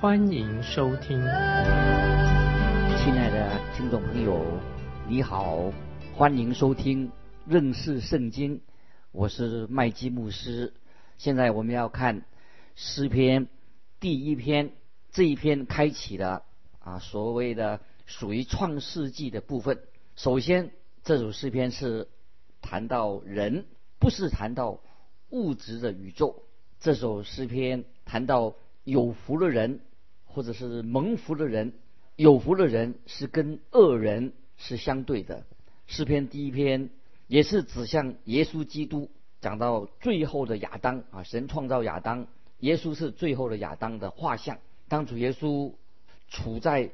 欢迎收听。亲爱的听众朋友，你好，欢迎收听认识圣经，我是麦基牧师。现在我们要看诗篇第一篇，这一篇开启了啊所谓的属于创世纪的部分。首先。这首诗篇是谈到人，不是谈到物质的宇宙。这首诗篇谈到有福的人，或者是蒙福的人。有福的人是跟恶人是相对的。诗篇第一篇也是指向耶稣基督，讲到最后的亚当啊，神创造亚当，耶稣是最后的亚当的画像。当主耶稣处在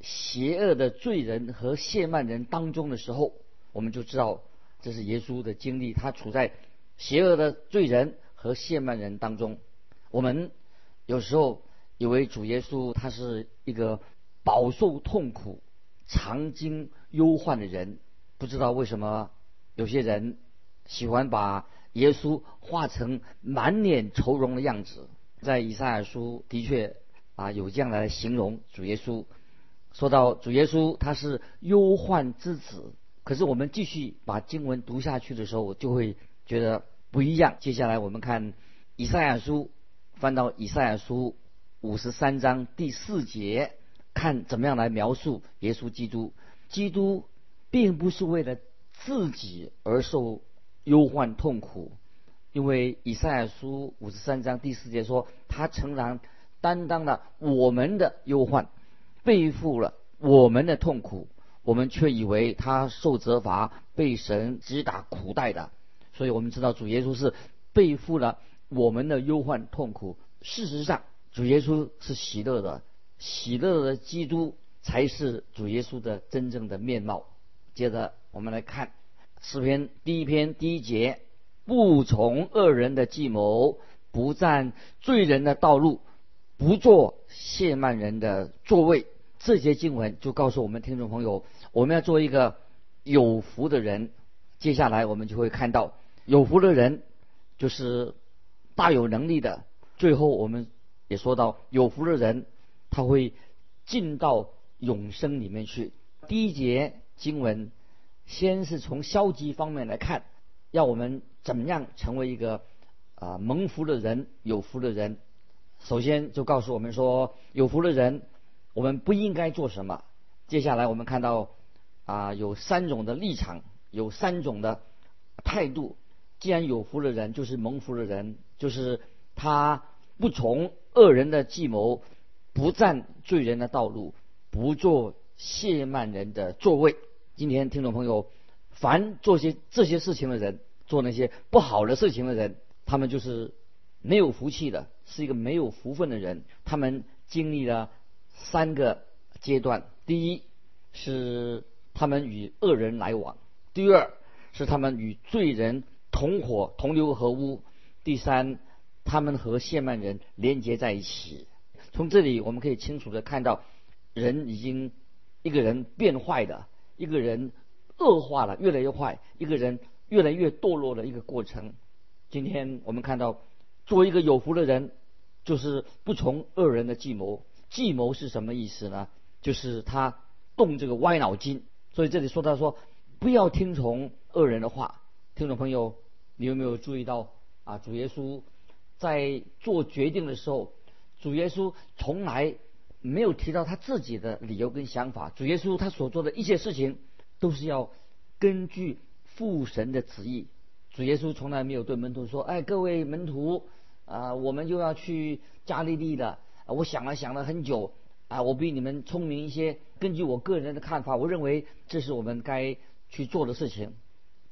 邪恶的罪人和亵慢人当中的时候。我们就知道这是耶稣的经历，他处在邪恶的罪人和亵慢人当中。我们有时候以为主耶稣他是一个饱受痛苦、常经忧患的人，不知道为什么有些人喜欢把耶稣画成满脸愁容的样子。在以赛亚书的确啊有这样来形容主耶稣，说到主耶稣他是忧患之子。可是我们继续把经文读下去的时候，就会觉得不一样。接下来我们看以赛亚书，翻到以赛亚书五十三章第四节，看怎么样来描述耶稣基督。基督并不是为了自己而受忧患痛苦，因为以赛亚书五十三章第四节说，他诚然担当了我们的忧患，背负了我们的痛苦。我们却以为他受责罚、被神击打苦待的，所以我们知道主耶稣是背负了我们的忧患痛苦。事实上，主耶稣是喜乐的，喜乐的基督才是主耶稣的真正的面貌。接着我们来看诗篇第一篇第一节：不从恶人的计谋，不占罪人的道路，不做亵慢人的座位。这些经文就告诉我们听众朋友，我们要做一个有福的人。接下来我们就会看到，有福的人就是大有能力的。最后我们也说到，有福的人他会进到永生里面去。第一节经文先是从消极方面来看，要我们怎么样成为一个啊蒙福的人、有福的人。首先就告诉我们说，有福的人。我们不应该做什么？接下来我们看到啊，有三种的立场，有三种的态度。既然有福的人就是蒙福的人，就是他不从恶人的计谋，不占罪人的道路，不做亵慢人的座位。今天听众朋友，凡做些这些事情的人，做那些不好的事情的人，他们就是没有福气的，是一个没有福分的人。他们经历了。三个阶段：第一是他们与恶人来往；第二是他们与罪人同伙同流合污；第三，他们和谢曼人连接在一起。从这里我们可以清楚的看到，人已经一个人变坏的，一个人恶化了，越来越坏，一个人越来越堕落的一个过程。今天我们看到，作为一个有福的人，就是不从恶人的计谋。计谋是什么意思呢？就是他动这个歪脑筋。所以这里说到说，不要听从恶人的话。听众朋友，你有没有注意到啊？主耶稣在做决定的时候，主耶稣从来没有提到他自己的理由跟想法。主耶稣他所做的一切事情，都是要根据父神的旨意。主耶稣从来没有对门徒说：“哎，各位门徒啊，我们就要去加利利的。”我想了想了很久，啊，我比你们聪明一些。根据我个人的看法，我认为这是我们该去做的事情。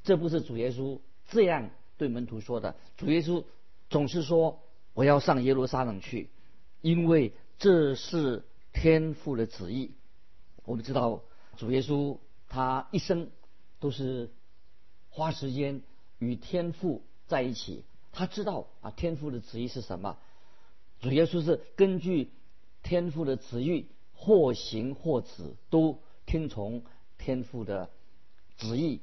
这不是主耶稣这样对门徒说的。主耶稣总是说：“我要上耶路撒冷去，因为这是天父的旨意。我们知道主耶稣他一生都是花时间与天父在一起，他知道啊天父的旨意是什么。主耶稣是根据天父的旨意，或行或止，都听从天父的旨意。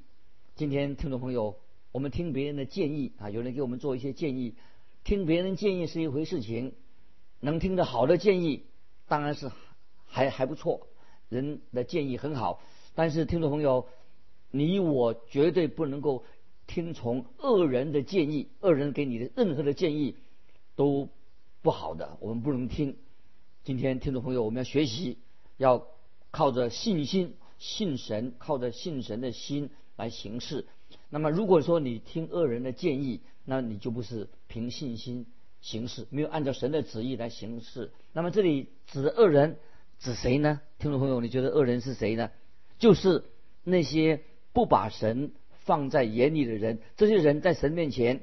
今天听众朋友，我们听别人的建议啊，有人给我们做一些建议，听别人建议是一回事情，能听得好的建议当然是还还不错，人的建议很好。但是听众朋友，你我绝对不能够听从恶人的建议，恶人给你的任何的建议都。不好的，我们不能听。今天听众朋友，我们要学习，要靠着信心信神，靠着信神的心来行事。那么，如果说你听恶人的建议，那你就不是凭信心行事，没有按照神的旨意来行事。那么，这里指的恶人指谁呢？听众朋友，你觉得恶人是谁呢？就是那些不把神放在眼里的人。这些人在神面前，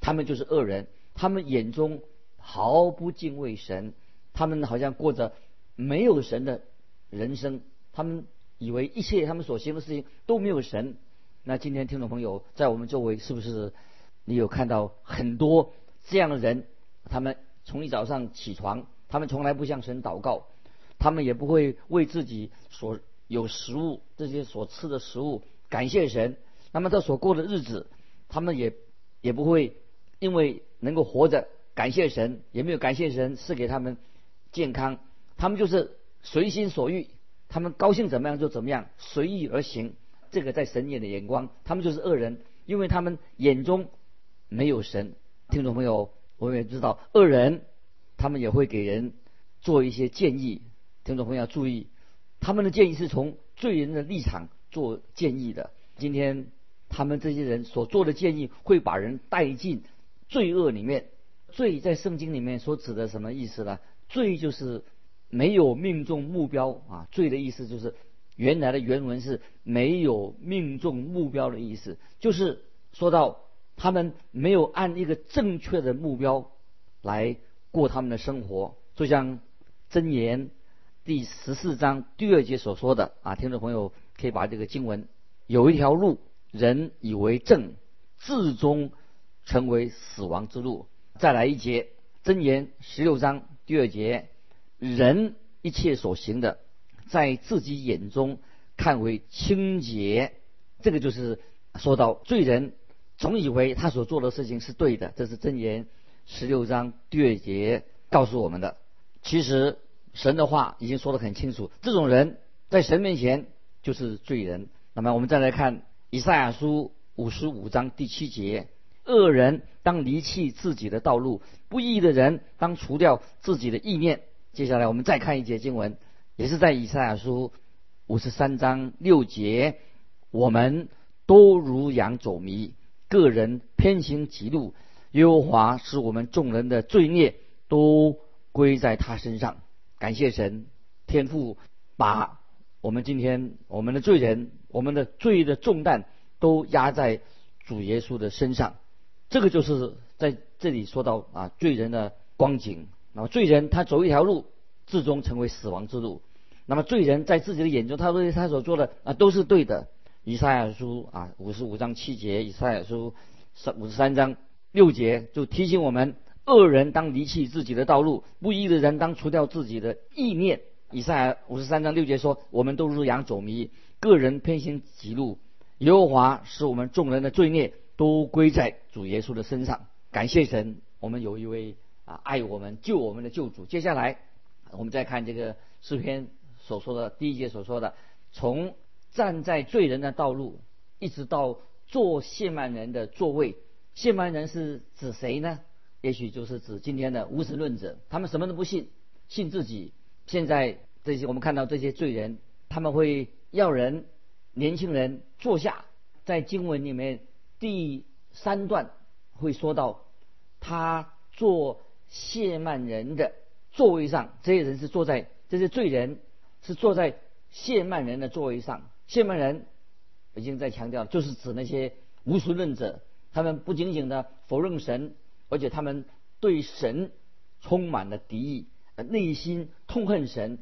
他们就是恶人，他们眼中。毫不敬畏神，他们好像过着没有神的人生。他们以为一切他们所行的事情都没有神。那今天听众朋友在我们周围，是不是你有看到很多这样的人？他们从一早上起床，他们从来不向神祷告，他们也不会为自己所有食物这些所吃的食物感谢神。那么他所过的日子，他们也也不会因为能够活着。感谢神，也没有感谢神赐给他们健康，他们就是随心所欲，他们高兴怎么样就怎么样，随意而行。这个在神眼的眼光，他们就是恶人，因为他们眼中没有神。听众朋友，我们也知道，恶人他们也会给人做一些建议。听众朋友要注意，他们的建议是从罪人的立场做建议的。今天他们这些人所做的建议，会把人带进罪恶里面。罪在圣经里面所指的什么意思呢？罪就是没有命中目标啊！罪的意思就是原来的原文是没有命中目标的意思，就是说到他们没有按一个正确的目标来过他们的生活。就像箴言第十四章第二节所说的啊，听众朋友可以把这个经文有一条路，人以为正，至终成为死亡之路。再来一节，箴言十六章第二节，人一切所行的，在自己眼中看为清洁，这个就是说到罪人总以为他所做的事情是对的，这是箴言十六章第二节告诉我们的。其实神的话已经说得很清楚，这种人在神面前就是罪人。那么我们再来看以赛亚书五十五章第七节。恶人当离弃自己的道路，不义的人当除掉自己的意念。接下来我们再看一节经文，也是在以赛亚书五十三章六节：我们都如羊走迷，个人偏行歧路。耶和华使我们众人的罪孽都归在他身上。感谢神，天父把我们今天我们的罪人、我们的罪的重担都压在主耶稣的身上。这个就是在这里说到啊，罪人的光景。那么罪人他走一条路，最终成为死亡之路。那么罪人在自己的眼中，他认为他所做的啊都是对的。以赛亚书啊五十五章七节，以赛亚书三五十三章六节就提醒我们：恶人当离弃自己的道路，不义的人当除掉自己的意念。以赛亚五十三章六节说：我们都如羊走迷，个人偏行己路。耶和华使我们众人的罪孽。都归在主耶稣的身上。感谢神，我们有一位啊爱我们、救我们的救主。接下来，我们再看这个诗篇所说的第一节所说的：从站在罪人的道路，一直到做谢曼人的座位。谢曼人是指谁呢？也许就是指今天的无神论者。他们什么都不信，信自己。现在这些我们看到这些罪人，他们会要人年轻人坐下，在经文里面。第三段会说到，他坐谢曼人的座位上，这些人是坐在这些罪人是坐在谢曼人的座位上。谢曼人已经在强调，就是指那些无神论者，他们不仅仅的否认神，而且他们对神充满了敌意，内心痛恨神，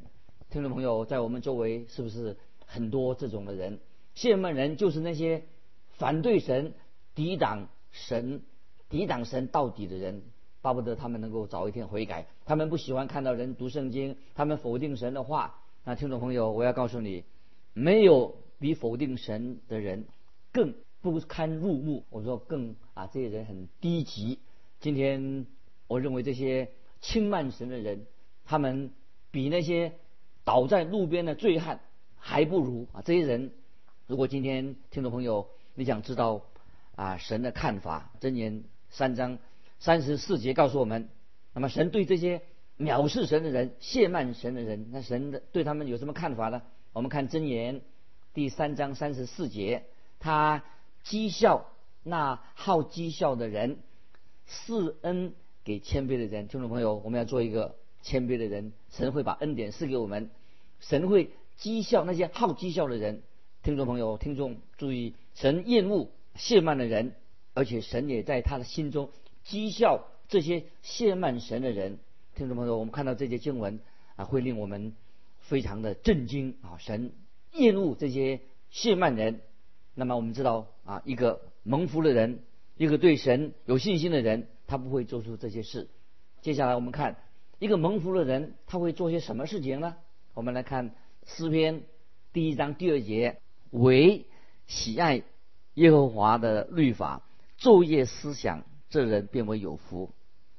听众朋友，在我们周围是不是很多这种的人？谢曼人就是那些反对神、抵挡神、抵挡神到底的人，巴不得他们能够早一天悔改。他们不喜欢看到人读圣经，他们否定神的话。那听众朋友，我要告诉你，没有比否定神的人更不堪入目。我说更啊，这些人很低级。今天我认为这些轻慢神的人，他们比那些倒在路边的醉汉还不如啊！这些人，如果今天听众朋友你想知道啊神的看法，箴言三章三十四节告诉我们，那么神对这些藐视神的人、亵慢神的人，那神的对他们有什么看法呢？我们看箴言第三章三十四节，他讥笑那好讥笑的人。赐恩给谦卑的人，听众朋友，我们要做一个谦卑的人。神会把恩典赐给我们，神会讥笑那些好讥笑的人。听众朋友，听众注意，神厌恶亵慢的人，而且神也在他的心中讥笑这些亵慢神的人。听众朋友，我们看到这些经文啊，会令我们非常的震惊啊！神厌恶这些亵慢人。那么我们知道啊，一个蒙福的人。一个对神有信心的人，他不会做出这些事。接下来我们看一个蒙福的人，他会做些什么事情呢？我们来看诗篇第一章第二节：唯喜爱耶和华的律法，昼夜思想，这人变为有福。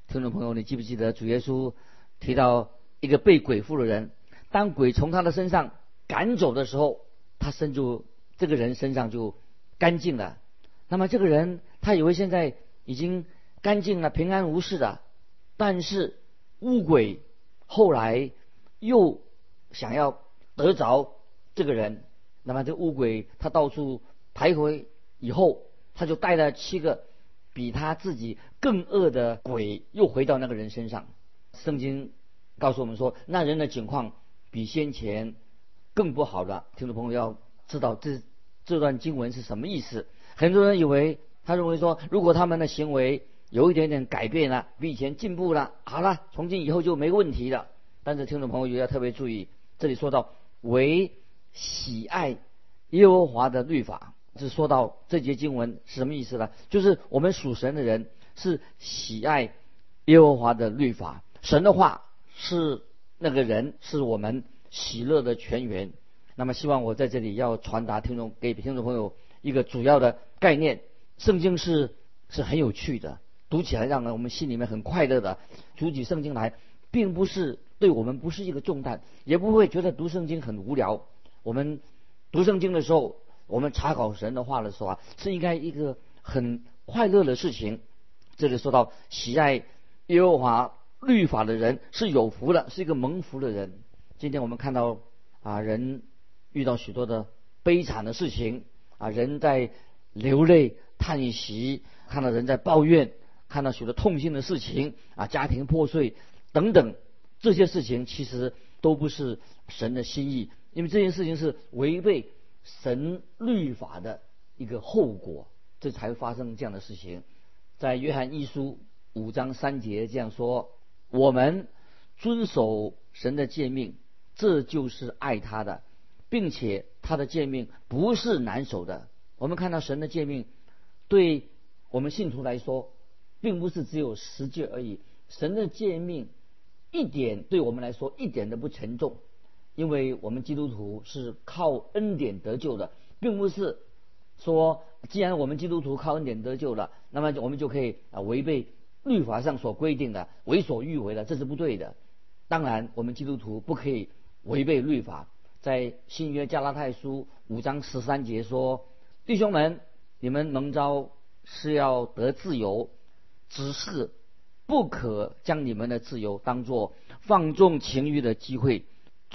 听众朋友，你记不记得主耶稣提到一个被鬼附的人，当鬼从他的身上赶走的时候，他身就这个人身上就干净了。那么这个人。他以为现在已经干净了、平安无事的，但是乌鬼后来又想要得着这个人，那么这乌鬼他到处徘徊，以后他就带了七个比他自己更恶的鬼，又回到那个人身上。圣经告诉我们说，那人的情况比先前更不好了。听众朋友要知道这这段经文是什么意思？很多人以为。他认为说，如果他们的行为有一点点改变了，比以前进步了，好了，从今以后就没问题了。但是听众朋友也要特别注意，这里说到为喜爱耶和华的律法，是说到这节经文是什么意思呢？就是我们属神的人是喜爱耶和华的律法，神的话是那个人是我们喜乐的泉源。那么希望我在这里要传达听众给听众朋友一个主要的概念。圣经是是很有趣的，读起来让人我们心里面很快乐的。读起圣经来，并不是对我们不是一个重担，也不会觉得读圣经很无聊。我们读圣经的时候，我们查考神的话的时候啊，是应该一个很快乐的事情。这里说到喜爱耶和华律法的人是有福的，是一个蒙福的人。今天我们看到啊，人遇到许多的悲惨的事情啊，人在流泪。叹息，看到人在抱怨，看到许多痛心的事情啊，家庭破碎等等，这些事情其实都不是神的心意，因为这件事情是违背神律法的一个后果，这才发生这样的事情。在约翰一书五章三节这样说：“我们遵守神的诫命，这就是爱他的，并且他的诫命不是难守的。”我们看到神的诫命。对我们信徒来说，并不是只有十诫而已。神的诫命一点对我们来说一点都不沉重，因为我们基督徒是靠恩典得救的，并不是说既然我们基督徒靠恩典得救了，那么我们就可以啊违背律法上所规定的为所欲为的，这是不对的。当然，我们基督徒不可以违背律法。在新约加拉太书五章十三节说：“弟兄们。”你们蒙召是要得自由，只是不可将你们的自由当作放纵情欲的机会，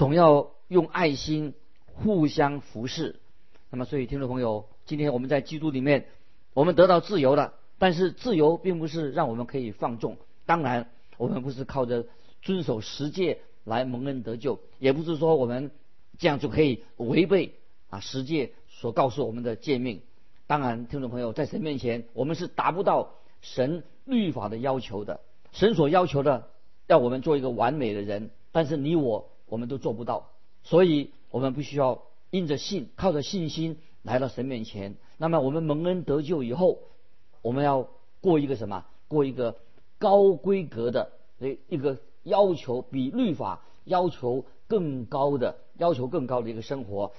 总要用爱心互相服侍。那么，所以听众朋友，今天我们在基督里面，我们得到自由了。但是，自由并不是让我们可以放纵。当然，我们不是靠着遵守十诫来蒙恩得救，也不是说我们这样就可以违背啊十诫所告诉我们的诫命。当然，听众朋友，在神面前，我们是达不到神律法的要求的。神所要求的，要我们做一个完美的人，但是你我，我们都做不到。所以我们必须要因着信，靠着信心来到神面前。那么我们蒙恩得救以后，我们要过一个什么？过一个高规格的一个要求，比律法要求更高的要求更高的一个生活，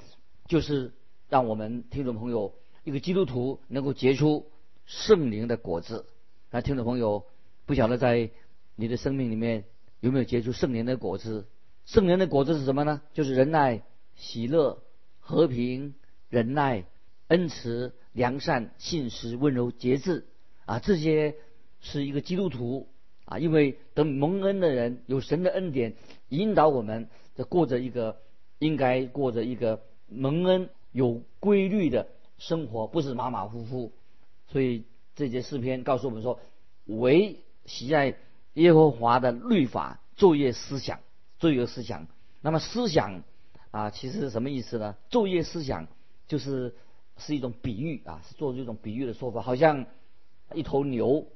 就是让我们听众朋友一个基督徒能够结出圣灵的果子。那听众朋友不晓得在你的生命里面有没有结出圣灵的果子？圣灵的果子是什么呢？就是仁爱、喜乐、和平、忍耐。恩慈、良善、信实、温柔、节制啊，这些是一个基督徒啊，因为等蒙恩的人有神的恩典引导我们，这过着一个应该过着一个蒙恩有规律的生活，不是马马虎虎。所以这节诗篇告诉我们说：唯喜爱耶和华的律法，昼夜思想，昼夜思想。那么思想啊，其实是什么意思呢？昼夜思想就是。是一种比喻啊，是做这种比喻的说法，好像一头牛，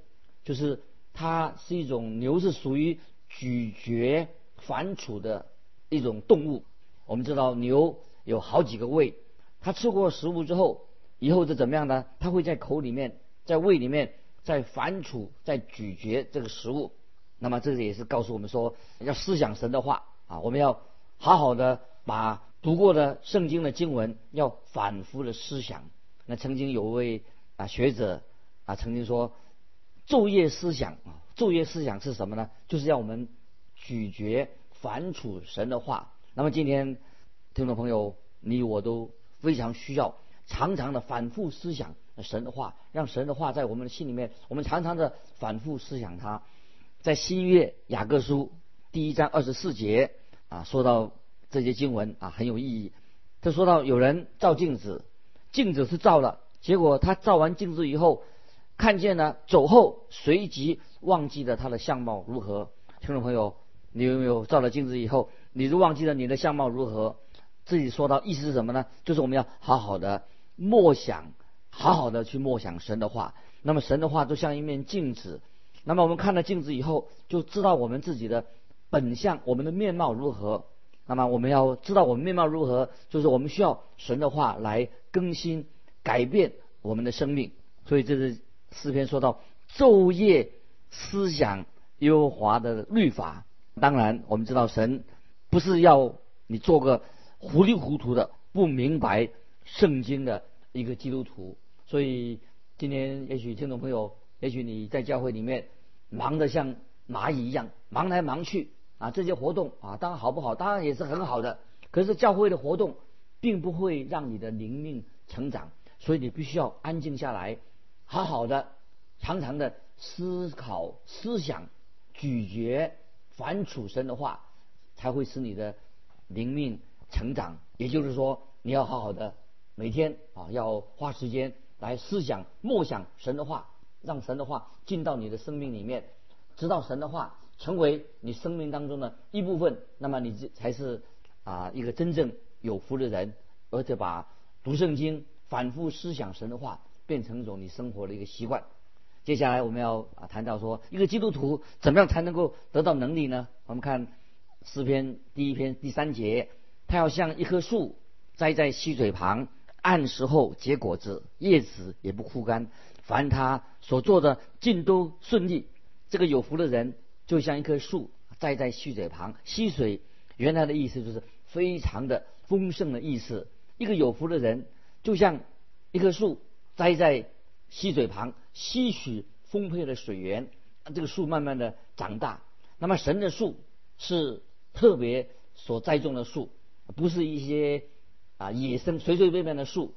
就是它是一种牛，是属于咀嚼反刍的一种动物。我们知道牛有好几个胃，它吃过食物之后，以后是怎么样呢？它会在口里面，在胃里面在反刍，在咀嚼这个食物。那么这个也是告诉我们说，要思想神的话啊，我们要好好的把。读过的圣经的经文要反复的思想。那曾经有位啊学者啊曾经说，昼夜思想啊，昼夜思想是什么呢？就是要我们咀嚼反刍神的话。那么今天听众朋友，你我都非常需要常常的反复思想神的话，让神的话在我们的心里面，我们常常的反复思想它。在新约雅各书第一章二十四节啊说到。这些经文啊很有意义。他说到有人照镜子，镜子是照了，结果他照完镜子以后，看见了走后，随即忘记了他的相貌如何。听众朋友，你有没有照了镜子以后，你就忘记了你的相貌如何？自己说到意思是什么呢？就是我们要好好的默想，好好的去默想神的话。那么神的话就像一面镜子，那么我们看了镜子以后，就知道我们自己的本相，我们的面貌如何。那么我们要知道我们面貌如何，就是我们需要神的话来更新、改变我们的生命。所以这是诗篇说到昼夜思想耶和华的律法。当然，我们知道神不是要你做个糊里糊涂的、不明白圣经的一个基督徒。所以今天也许听众朋友，也许你在教会里面忙得像蚂蚁一样，忙来忙去。啊，这些活动啊，当然好不好？当然也是很好的。可是教会的活动，并不会让你的灵命成长，所以你必须要安静下来，好好的、常常的思考、思想、咀嚼、反刍神的话，才会使你的灵命成长。也就是说，你要好好的每天啊，要花时间来思想、默想神的话，让神的话进到你的生命里面，知道神的话。成为你生命当中的一部分，那么你这才是啊一个真正有福的人，而且把读圣经、反复思想神的话变成一种你生活的一个习惯。接下来我们要啊谈到说，一个基督徒怎么样才能够得到能力呢？我们看诗篇第一篇第三节，他要像一棵树栽在溪水旁，按时候结果子，叶子也不枯干，凡他所做的尽都顺利。这个有福的人。就像一棵树栽在溪水旁，溪水原来的意思就是非常的丰盛的意思。一个有福的人，就像一棵树栽在溪水旁，吸取丰沛的水源，这个树慢慢的长大。那么神的树是特别所栽种的树，不是一些啊野生随随便便的树。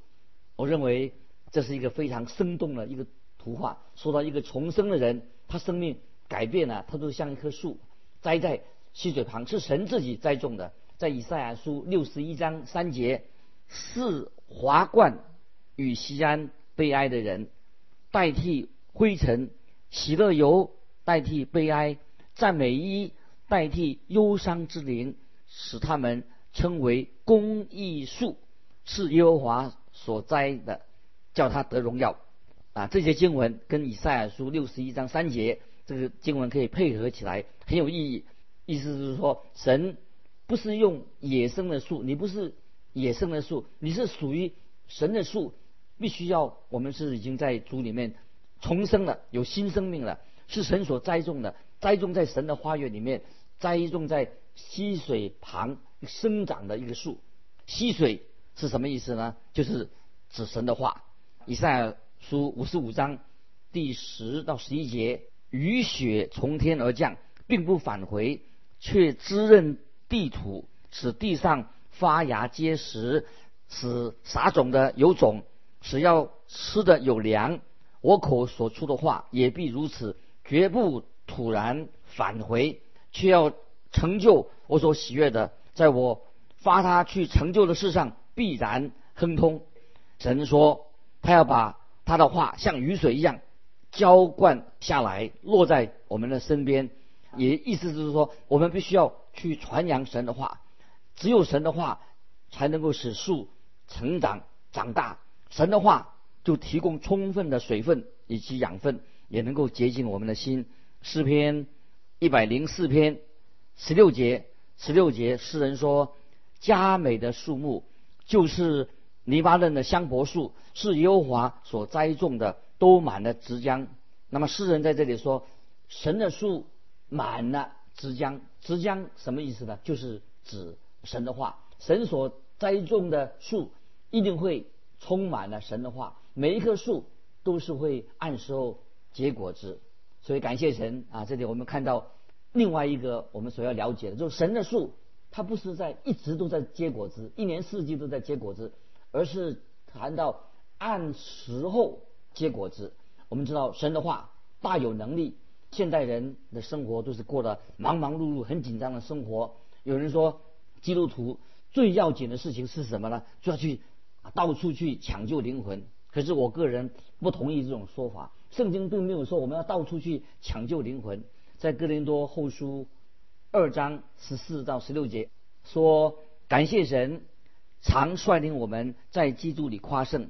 我认为这是一个非常生动的一个图画，说到一个重生的人，他生命。改变了，他都像一棵树，栽在溪水旁，是神自己栽种的。在以赛亚书六十一章三节，是华冠与西安悲哀的人，代替灰尘；喜乐油代替悲哀，赞美衣代替忧伤之灵，使他们称为公义树，是耶和华所栽的，叫他得荣耀。啊，这些经文跟以赛亚书六十一章三节。这个经文可以配合起来，很有意义。意思是说，神不是用野生的树，你不是野生的树，你是属于神的树，必须要我们是已经在主里面重生了，有新生命了，是神所栽种的，栽种在神的花园里面，栽种在溪水旁生长的一个树。溪水是什么意思呢？就是指神的话。以赛亚书五十五章第十到十一节：雨雪从天而降，并不返回，却滋润地土，使地上发芽结实，使撒种的有种，使要吃的有粮。我口所出的话也必如此，绝不突然返回，却要成就我所喜悦的，在我发他去成就的事上必然亨通。神说，他要把他的话像雨水一样浇灌下来，落在我们的身边。也意思就是说，我们必须要去传扬神的话，只有神的话才能够使树成长长大。神的话就提供充分的水分以及养分，也能够洁净我们的心。诗篇一百零四篇十六节，十六节诗人说：“佳美的树木就是黎巴嫩的香柏树，是耶和华所栽种的，都满了枝浆。”那么诗人在这里说，神的树。满了枝浆，枝浆什么意思呢？就是指神的话。神所栽种的树一定会充满了神的话，每一棵树都是会按时候结果子。所以感谢神啊！这里我们看到另外一个我们所要了解的，就是神的树，它不是在一直都在结果子，一年四季都在结果子，而是谈到按时候结果子。我们知道神的话大有能力。现代人的生活都是过得忙忙碌碌、很紧张的生活。有人说，基督徒最要紧的事情是什么呢？就要去到处去抢救灵魂。可是我个人不同意这种说法。圣经并没有说我们要到处去抢救灵魂。在哥林多后书二章十四到十六节说：“感谢神，常率领我们在基督里夸胜，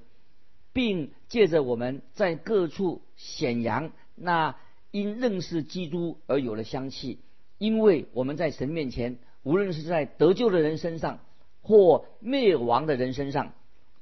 并借着我们在各处显扬那。”因认识基督而有了香气，因为我们在神面前，无论是在得救的人身上，或灭亡的人身上，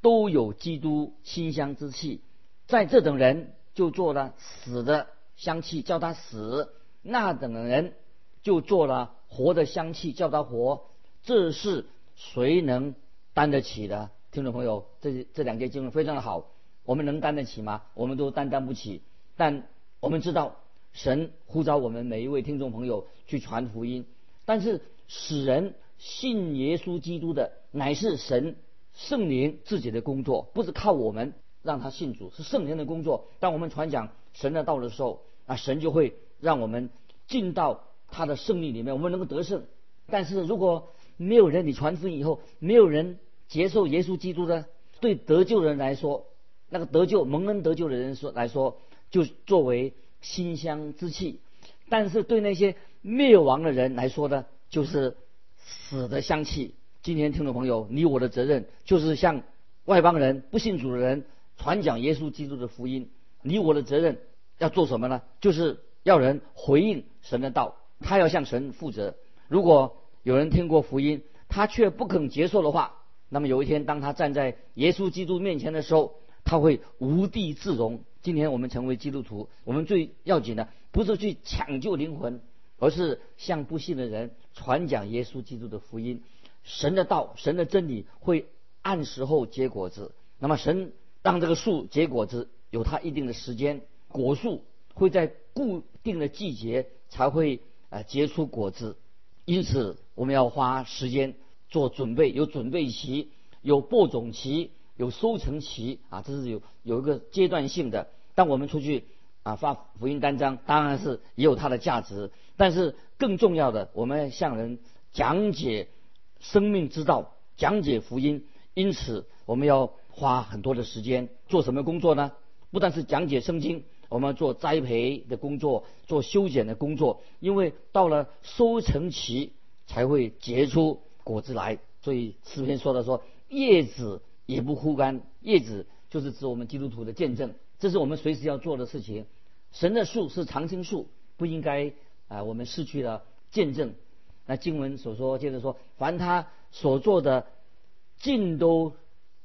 都有基督馨香之气。在这等人就做了死的香气，叫他死；那等人就做了活的香气，叫他活。这是谁能担得起的？听众朋友，这这两节经文非常的好，我们能担得起吗？我们都担当不起，但我们知道。神呼召我们每一位听众朋友去传福音，但是使人信耶稣基督的乃是神圣灵自己的工作，不是靠我们让他信主，是圣灵的工作。当我们传讲神的道的时候，啊，神就会让我们进到他的胜利里面，我们能够得胜。但是如果没有人你传福音以后，没有人接受耶稣基督的，对得救人来说，那个得救蒙恩得救的人说来说，就作为。馨香之气，但是对那些灭亡的人来说呢，就是死的香气。今天听众朋友，你我的责任就是向外邦人、不信主的人传讲耶稣基督的福音。你我的责任要做什么呢？就是要人回应神的道，他要向神负责。如果有人听过福音，他却不肯接受的话，那么有一天当他站在耶稣基督面前的时候，他会无地自容。今天我们成为基督徒，我们最要紧的不是去抢救灵魂，而是向不信的人传讲耶稣基督的福音。神的道、神的真理会按时候结果子。那么神让这个树结果子，有它一定的时间，果树会在固定的季节才会啊结出果子。因此，我们要花时间做准备，有准备期，有播种期，有收成期啊，这是有有一个阶段性的。当我们出去啊发福音单张，当然是也有它的价值。但是更重要的，我们向人讲解生命之道，讲解福音。因此，我们要花很多的时间做什么工作呢？不但是讲解圣经，我们做栽培的工作，做修剪的工作。因为到了收成期才会结出果子来。所以诗篇说的说，叶子也不枯干，叶子就是指我们基督徒的见证。这是我们随时要做的事情。神的树是常青树，不应该啊，我们失去了见证。那经文所说，接着说，凡他所做的尽都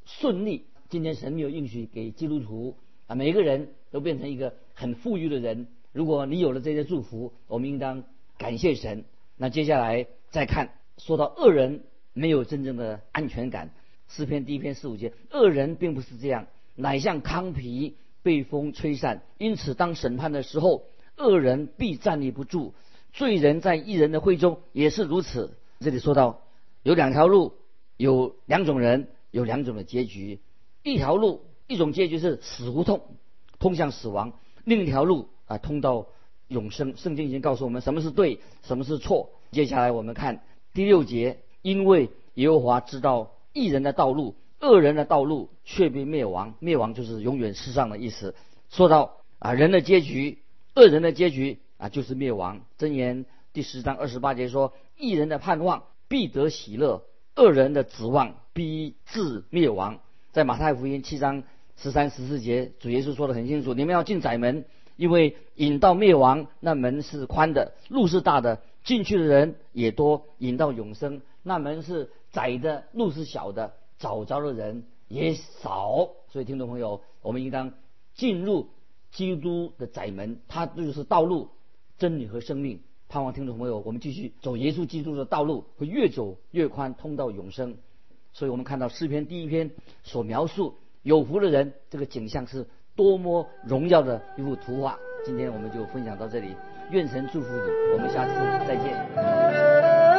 顺利。今天神没有应许给基督徒啊，每个人都变成一个很富裕的人。如果你有了这些祝福，我们应当感谢神。那接下来再看，说到恶人没有真正的安全感。诗篇第一篇四五节，恶人并不是这样，乃像糠皮被风吹散。因此，当审判的时候，恶人必站立不住。罪人在一人的会中也是如此。这里说到有两条路，有两种人，有两种的结局。一条路，一种结局是死胡同，通向死亡；另一条路啊，通到永生。圣经已经告诉我们什么是对，什么是错。接下来我们看第六节，因为耶和华知道一人的道路，恶人的道路却被灭亡。灭亡就是永远世上的意思。说到啊，人的结局，恶人的结局。啊，就是灭亡。箴言第十章二十八节说：“一人的盼望必得喜乐，恶人的指望必至灭亡。”在马太福音七章十三十四节，主耶稣说的很清楚：“你们要进窄门，因为引到灭亡那门是宽的，路是大的，进去的人也多；引到永生那门是窄的，路是小的，找着的人也少。”所以，听众朋友，我们应当进入基督的窄门，它就是道路。真理和生命，盼望听众朋友，我们继续走耶稣基督的道路，会越走越宽，通到永生。所以我们看到诗篇第一篇所描述有福的人，这个景象是多么荣耀的一幅图画。今天我们就分享到这里，愿神祝福你，我们下次再见。